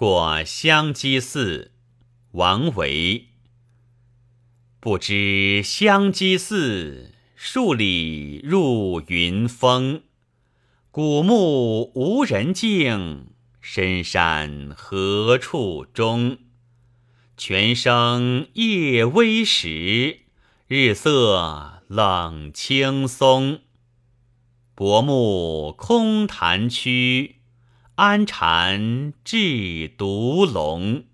过香积寺，王维。不知香积寺，数里入云峰。古木无人径，深山何处钟？泉声夜微时，日色冷青松。薄暮空潭曲，安禅制独龙。